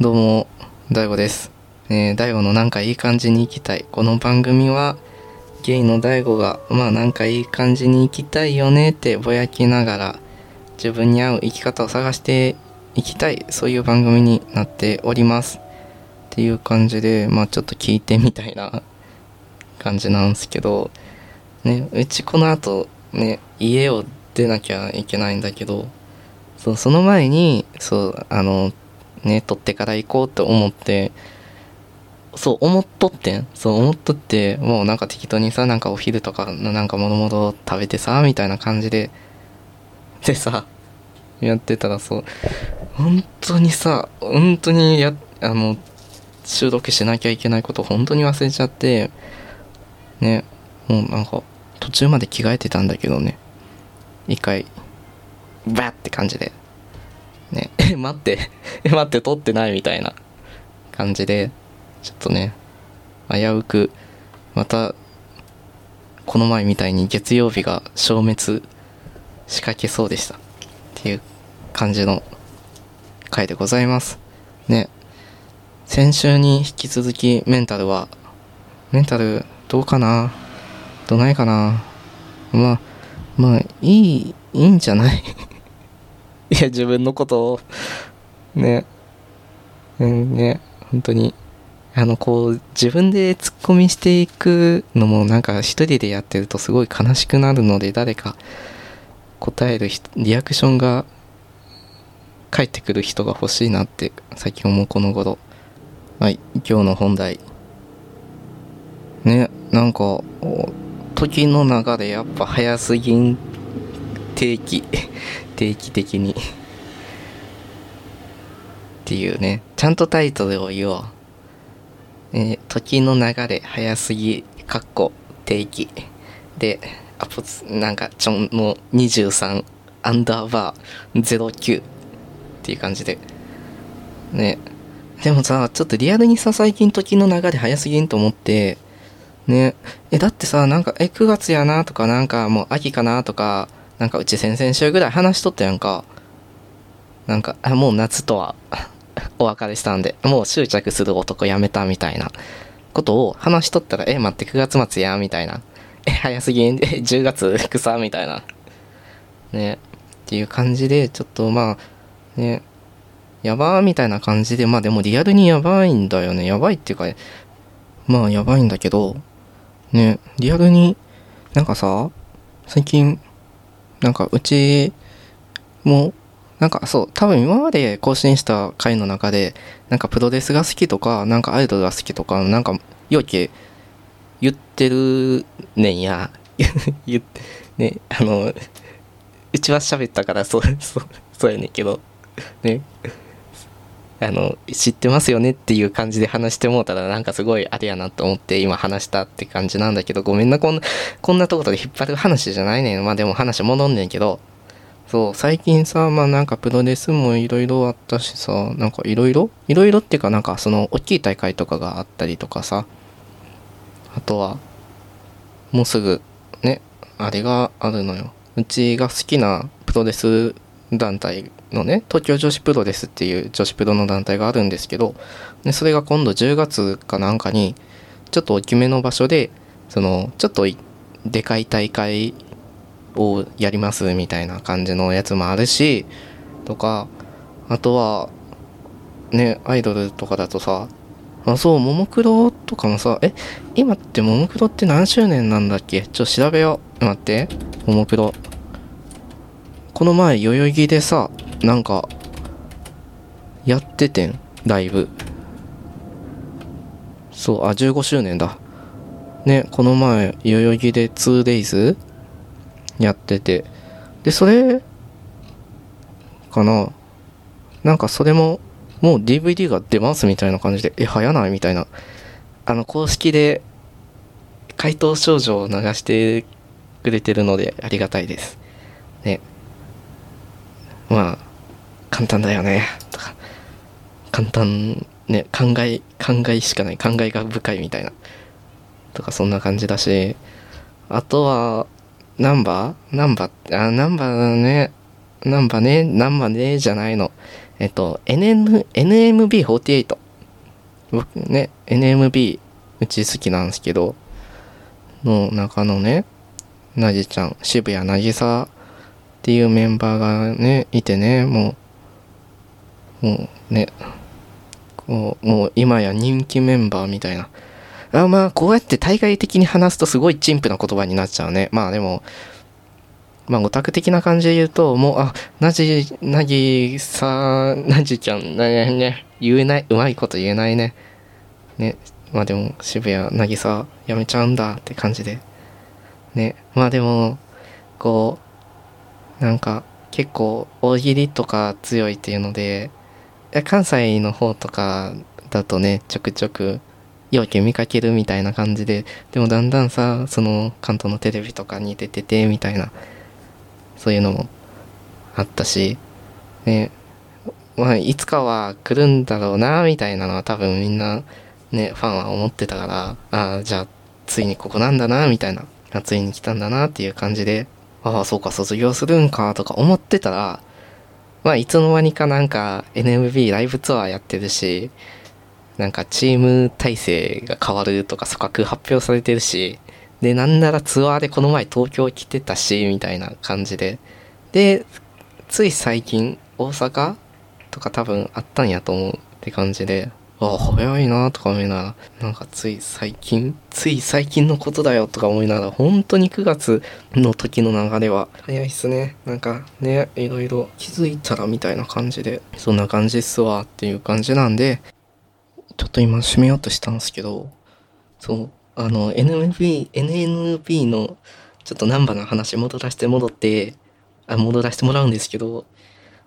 どうも、大悟です。えー、大悟のなんかいい感じに生きたい。この番組は、ゲイの大悟が、まあなんかいい感じに生きたいよねってぼやきながら、自分に合う生き方を探していきたい。そういう番組になっております。っていう感じで、まあちょっと聞いてみたいな感じなんですけど、ね、うちこの後、ね、家を出なきゃいけないんだけど、そ、その前に、そう、あの、ね、取ってから行こうって思って、そう、思っとってん。そう、思っとって、もうなんか適当にさ、なんかお昼とかのなんかもろもろ食べてさ、みたいな感じで、でさ、やってたらそう、本当にさ、本当にや、あの、収録しなきゃいけないこと本当に忘れちゃって、ね、もうなんか、途中まで着替えてたんだけどね、一回、バッって感じで、ね、え、待って、え、待って、撮ってないみたいな感じで、ちょっとね、危うく、また、この前みたいに月曜日が消滅しかけそうでした。っていう感じの回でございます。ね。先週に引き続きメンタルは、メンタルどうかな？どないかな？まあ、まあ、いい、いいんじゃない？いや、自分のことを、ね、うん、ね、本当に、あの、こう、自分でツッコミしていくのも、なんか一人でやってるとすごい悲しくなるので、誰か答える、リアクションが返ってくる人が欲しいなって、最近思うこの頃。はい、今日の本題。ね、なんか、時の流れやっぱ早すぎん定期定期的に。っていうね。ちゃんとタイトルを言おう、えー時の流れ早すぎかっこ定期。でアポツなんかちょんの23アンダーバー09っていう感じで。ね。でもさちょっとリアルにさ最近時の流れ早すぎんと思って。ね。えだってさなんかえ9月やなとかなんかもう秋かなとかなんかうち先々週ぐらい話しとったやんか。なんかあもう夏とは お別れしたんでもう執着する男やめたみたいな。ことを話しとったらえ待って9月末やみたいな。え早すぎん。え10月草みたいな。ね。っていう感じでちょっとまあね。やばーみたいな感じでまあでもリアルにやばいんだよね。やばいっていうかまあやばいんだけどね。リアルになんかさ最近なんかうちもなんかそう多分今まで更新した回の中でなんかプロレスが好きとかなんかアイドルが好きとかなんかよけ言ってるねんや。言ってねあのうちは喋ったからそうそうそうやねんけど。ね。あの知ってますよねっていう感じで話してもうたらなんかすごいあれやなと思って今話したって感じなんだけどごめんなこんなこんなところで引っ張る話じゃないねん。まあでも話戻んねんけどそう最近さまあなんかプロレスもいろいろあったしさなんかいろいろいろいろっていうかなんかその大きい大会とかがあったりとかさあとはもうすぐねあれがあるのよ。うちが好きなプロレス団体のね東京女子プロレスっていう女子プロの団体があるんですけどでそれが今度10月かなんかにちょっと大きめの場所でそのちょっとでかい大会をやりますみたいな感じのやつもあるしとかあとはねアイドルとかだとさあそうももクロとかもさえ今ってももクロって何周年なんだっけ？ちょっと調べよう。待ってももクロ。この前代々木でさなんかやっててんライブ。そうあ15周年だ。ねこの前代々木で 2days やってて。でそれかな。なんかそれももう DVD が出ますみたいな感じでえ早ない？みたいな。あの公式で回答少女を流してくれてるのでありがたいです。ね。まあ簡単だよねとか。簡単ね考え考えしかない考えが深いみたいな。とかそんな感じだし。あとはナンバー？ナンバーあナンバーねナンバーね、ナンバーねじゃないの。えっと、NN、NMB48。僕ね、NMB、うち好きなんですけど、の中のね、なじちゃん、渋谷なぎさっていうメンバーがね、いてね、もう、もうね、こう、もう今や人気メンバーみたいな。あまあ、こうやって対外的に話すとすごい陳腐な言葉になっちゃうね。まあでも、まあ、オタク的な感じで言うと、もう、あ、なじ、なぎさ、なじちゃん、なね、ね、言えない、うまいこと言えないね。ね、まあでも、渋谷、なぎさ、やめちゃうんだって感じで。ね、まあでも、こう、なんか、結構、大喜利とか強いっていうので、関西の方とかだとね、ちょくちょく、よけ見かけるみたいな感じで、でもだんだんさ、その関東のテレビとかに出てて、みたいな、そういうのもあったし、ね、まあ、いつかは来るんだろうな、みたいなのは多分みんな、ね、ファンは思ってたから、ああ、じゃあ、ついにここなんだな、みたいな、ついに来たんだな、っていう感じで、ああ、そうか、卒業するんか、とか思ってたら、まあ、いつの間にかなんか NMB ライブツアーやってるし、なんかチーム体制が変わるとか組閣発表されてるし、で、なんならツアーでこの前東京来てたし、みたいな感じで。で、つい最近、大阪とか多分あったんやと思うって感じで、ああ、早いなとか思いながら、なんかつい最近、つい最近のことだよとか思いながら、本当に9月の時の流れは早いっすね。なんかね、いろいろ気づいたらみたいな感じで、そんな感じっすわっていう感じなんで、ちょっと今閉めようとしたんですけど、そう、あの、NMB、NNB のちょっとナンバーの話戻らせて戻って、あ、戻らせてもらうんですけど、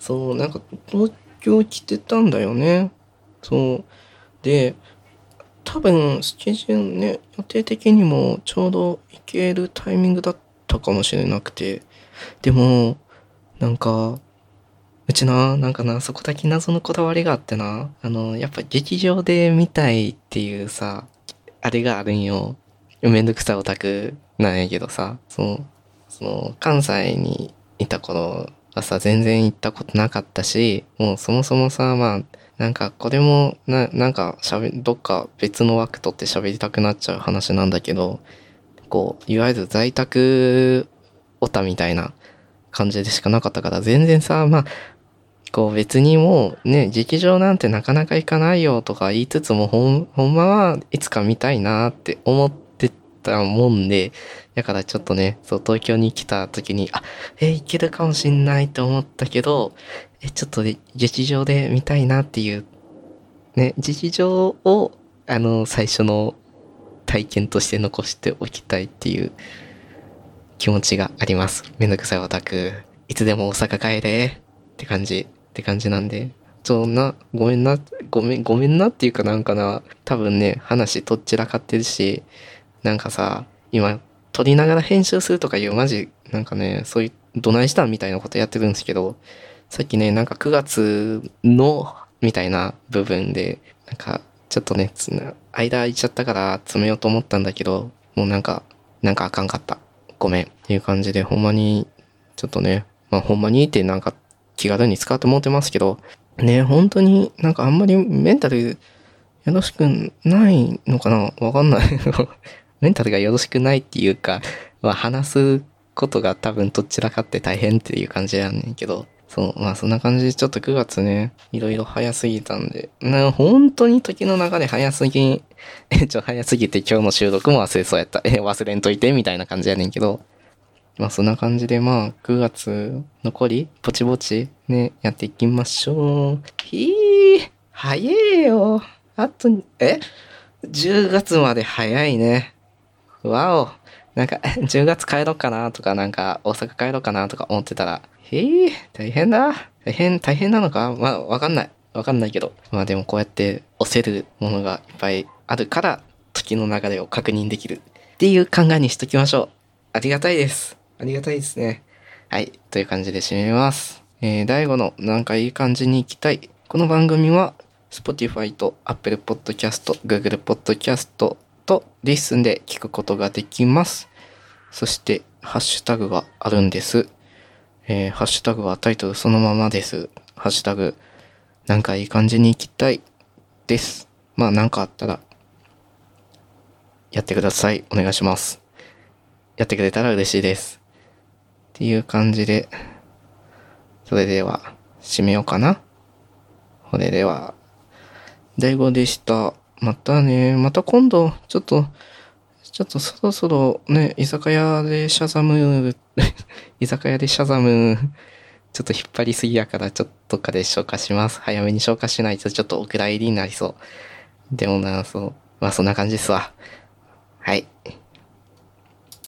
そう、なんか東京来てたんだよね。そう。で、多分スケジュールね、予定的にもちょうど行けるタイミングだったかもしれなくて、でも、なんか、うちな、なんかな、そこだけ謎のこだわりがあってな、あの、やっぱ劇場で見たいっていうさ、あれがあるんよ。めんどくさいオタクなんやけどさ、その、その、関西にいた頃はさ、全然行ったことなかったし、もうそもそもさ、まあ、なんかこれもな、なんか喋、どっか別の枠取って喋りたくなっちゃう話なんだけど、こう、いわゆる在宅オタみたいな感じでしかなかったから、全然さ、まあ、こう別にもうね、劇場なんてなかなか行かないよとか言いつつも、ほん、ほんまはいつか見たいなって思ってたもんで、だからちょっとね、そう、東京に来た時に、あ、え、行けるかもしんないって思ったけど、え、ちょっと劇場で見たいなっていう、ね、劇場を、あの、最初の体験として残しておきたいっていう気持ちがあります。めんどくさいオタク。いつでも大阪帰れって感じ、って感じなんで。そんな、ごめんな、ごめん、ごめんなっていうかなんかな、多分ね、話とっちらかってるし、なんかさ、今、撮りながら編集するとかいうマジ、なんかね、そういうどないしたんみたいなことやってるんですけど、さっきね、なんか9月の、みたいな部分で、なんか、ちょっとね、間空いちゃったから詰めようと思ったんだけど、もうなんか、なんかあかんかった。ごめん。っていう感じで、ほんまに、ちょっとね、まあほんまにってなんか気軽に使ってもってますけど、ね、本当になんかあんまりメンタルよろしくないのかな？わかんない。メンタルがよろしくないっていうか、まあ話すことが多分どちらかって大変っていう感じやねんけど、そう、まあそんな感じでちょっと9月ね、いろいろ早すぎたんで、な本当に時の流れ早すぎ、え、ちょ、早すぎて今日の収録も忘れそうやった。え、忘れんといてみたいな感じやねんけど、まあそんな感じでまあ9月残り、ぼちぼちね、やっていきましょう。ひー、早えよ。あと、え ?10 月まで早いね。わお。なんか、10月帰ろうかなとか、なんか、大阪帰ろうかなとか思ってたら、へえ、大変だ。大変、大変なのか？まあ、わかんない。わかんないけど。まあでもこうやって押せるものがいっぱいあるから、時の流れを確認できるっていう考えにしときましょう。ありがたいです。ありがたいですね。はい。という感じで締めます。えー、第5のなんかいい感じに行きたい。この番組は、Spotify と Apple Podcast、Google Podcast と Listen で聞くことができます。そして、ハッシュタグがあるんです。えー、ハッシュタグはタイトルそのままです。ハッシュタグ、なんかいい感じに行きたいです。まあなんかあったら、やってください。お願いします。やってくれたら嬉しいです。っていう感じで、それでは、締めようかな。それでは、大悟でした。またね、また今度、ちょっと、ちょっとそろそろね、居酒屋でシャザム、居酒屋でシャザム、ちょっと引っ張りすぎやから、ちょっとかで消化します。早めに消化しないとちょっとお蔵入りになりそう。でもな、そう。まあそんな感じですわ。はい。